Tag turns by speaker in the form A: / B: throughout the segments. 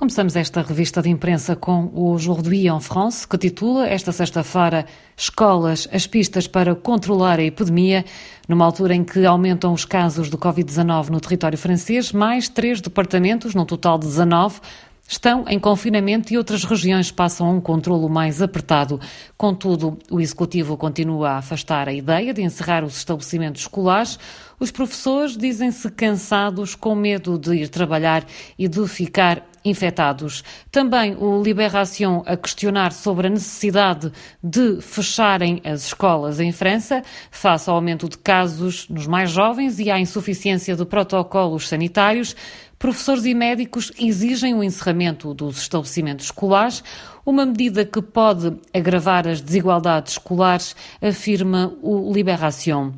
A: Começamos esta revista de imprensa com o Aujourd'hui en France, que titula esta sexta-feira Escolas, as pistas para controlar a epidemia. Numa altura em que aumentam os casos do Covid-19 no território francês, mais três departamentos, num total de 19, estão em confinamento e outras regiões passam a um controlo mais apertado. Contudo, o Executivo continua a afastar a ideia de encerrar os estabelecimentos escolares. Os professores dizem-se cansados, com medo de ir trabalhar e de ficar infectados. Também o Libération a questionar sobre a necessidade de fecharem as escolas em França, face ao aumento de casos nos mais jovens e à insuficiência de protocolos sanitários. Professores e médicos exigem o encerramento dos estabelecimentos escolares, uma medida que pode agravar as desigualdades escolares, afirma o Libération.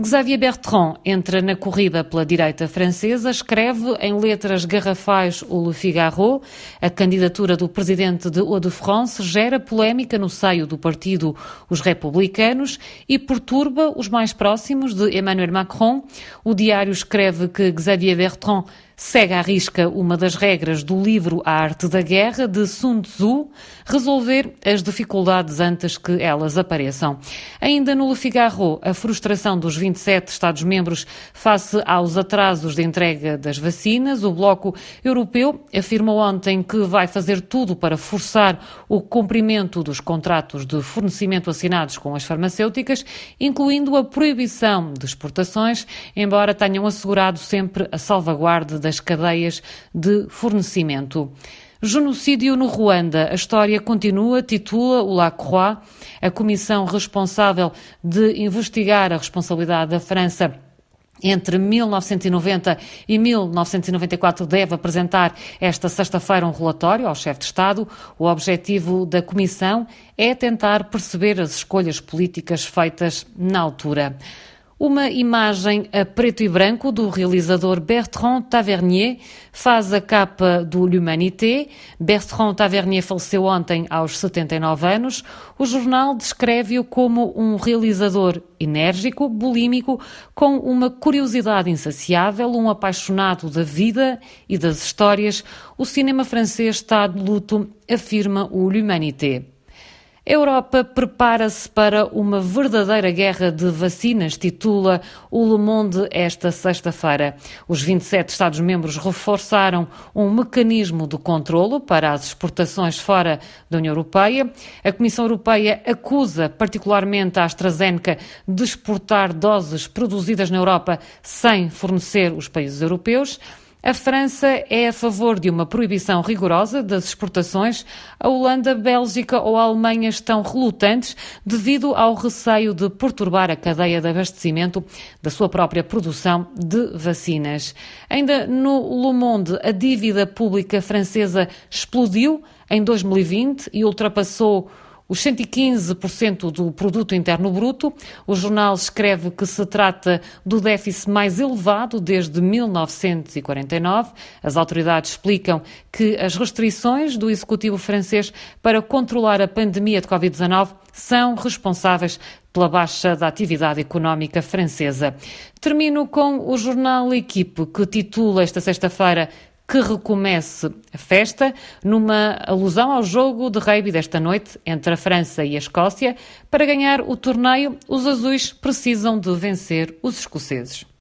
A: Xavier Bertrand entra na corrida pela direita francesa, escreve em letras garrafais o Le Figaro. A candidatura do presidente de Hauts-de-France gera polémica no seio do partido Os Republicanos e perturba os mais próximos de Emmanuel Macron. O diário escreve que Xavier Bertrand segue à risca uma das regras do livro A Arte da Guerra, de Sun Tzu, resolver as dificuldades antes que elas apareçam. Ainda no Le Figaro, a frustração dos 27 Estados-membros face aos atrasos de entrega das vacinas. O Bloco Europeu afirmou ontem que vai fazer tudo para forçar o cumprimento dos contratos de fornecimento assinados com as farmacêuticas, incluindo a proibição de exportações, embora tenham assegurado sempre a salvaguarda das cadeias de fornecimento. Genocídio no Ruanda. A história continua, titula o Lacroix, a comissão responsável de investigar a responsabilidade da França entre 1990 e 1994 deve apresentar esta sexta-feira um relatório ao chefe de Estado. O objetivo da comissão é tentar perceber as escolhas políticas feitas na altura. Uma imagem a preto e branco do realizador Bertrand Tavernier faz a capa do L'Humanité. Bertrand Tavernier faleceu ontem aos 79 anos. O jornal descreve-o como um realizador enérgico, bulímico, com uma curiosidade insaciável, um apaixonado da vida e das histórias. O cinema francês está de luto, afirma o L'Humanité. Europa prepara-se para uma verdadeira guerra de vacinas, titula o Le Monde esta sexta-feira. Os 27 Estados-membros reforçaram um mecanismo de controlo para as exportações fora da União Europeia. A Comissão Europeia acusa particularmente a AstraZeneca de exportar doses produzidas na Europa sem fornecer os países europeus. A França é a favor de uma proibição rigorosa das exportações. A Holanda, Bélgica ou a Alemanha estão relutantes devido ao receio de perturbar a cadeia de abastecimento da sua própria produção de vacinas. Ainda no Le Monde, a dívida pública francesa explodiu em 2020 e ultrapassou os 115% do produto interno bruto. O jornal escreve que se trata do déficit mais elevado desde 1949. As autoridades explicam que as restrições do executivo francês para controlar a pandemia de Covid-19 são responsáveis pela baixa da atividade económica francesa. Termino com o jornal Equipe, que titula esta sexta-feira que recomece a festa, numa alusão ao jogo de rugby desta noite entre a França e a Escócia. Para ganhar o torneio, os azuis precisam de vencer os escoceses.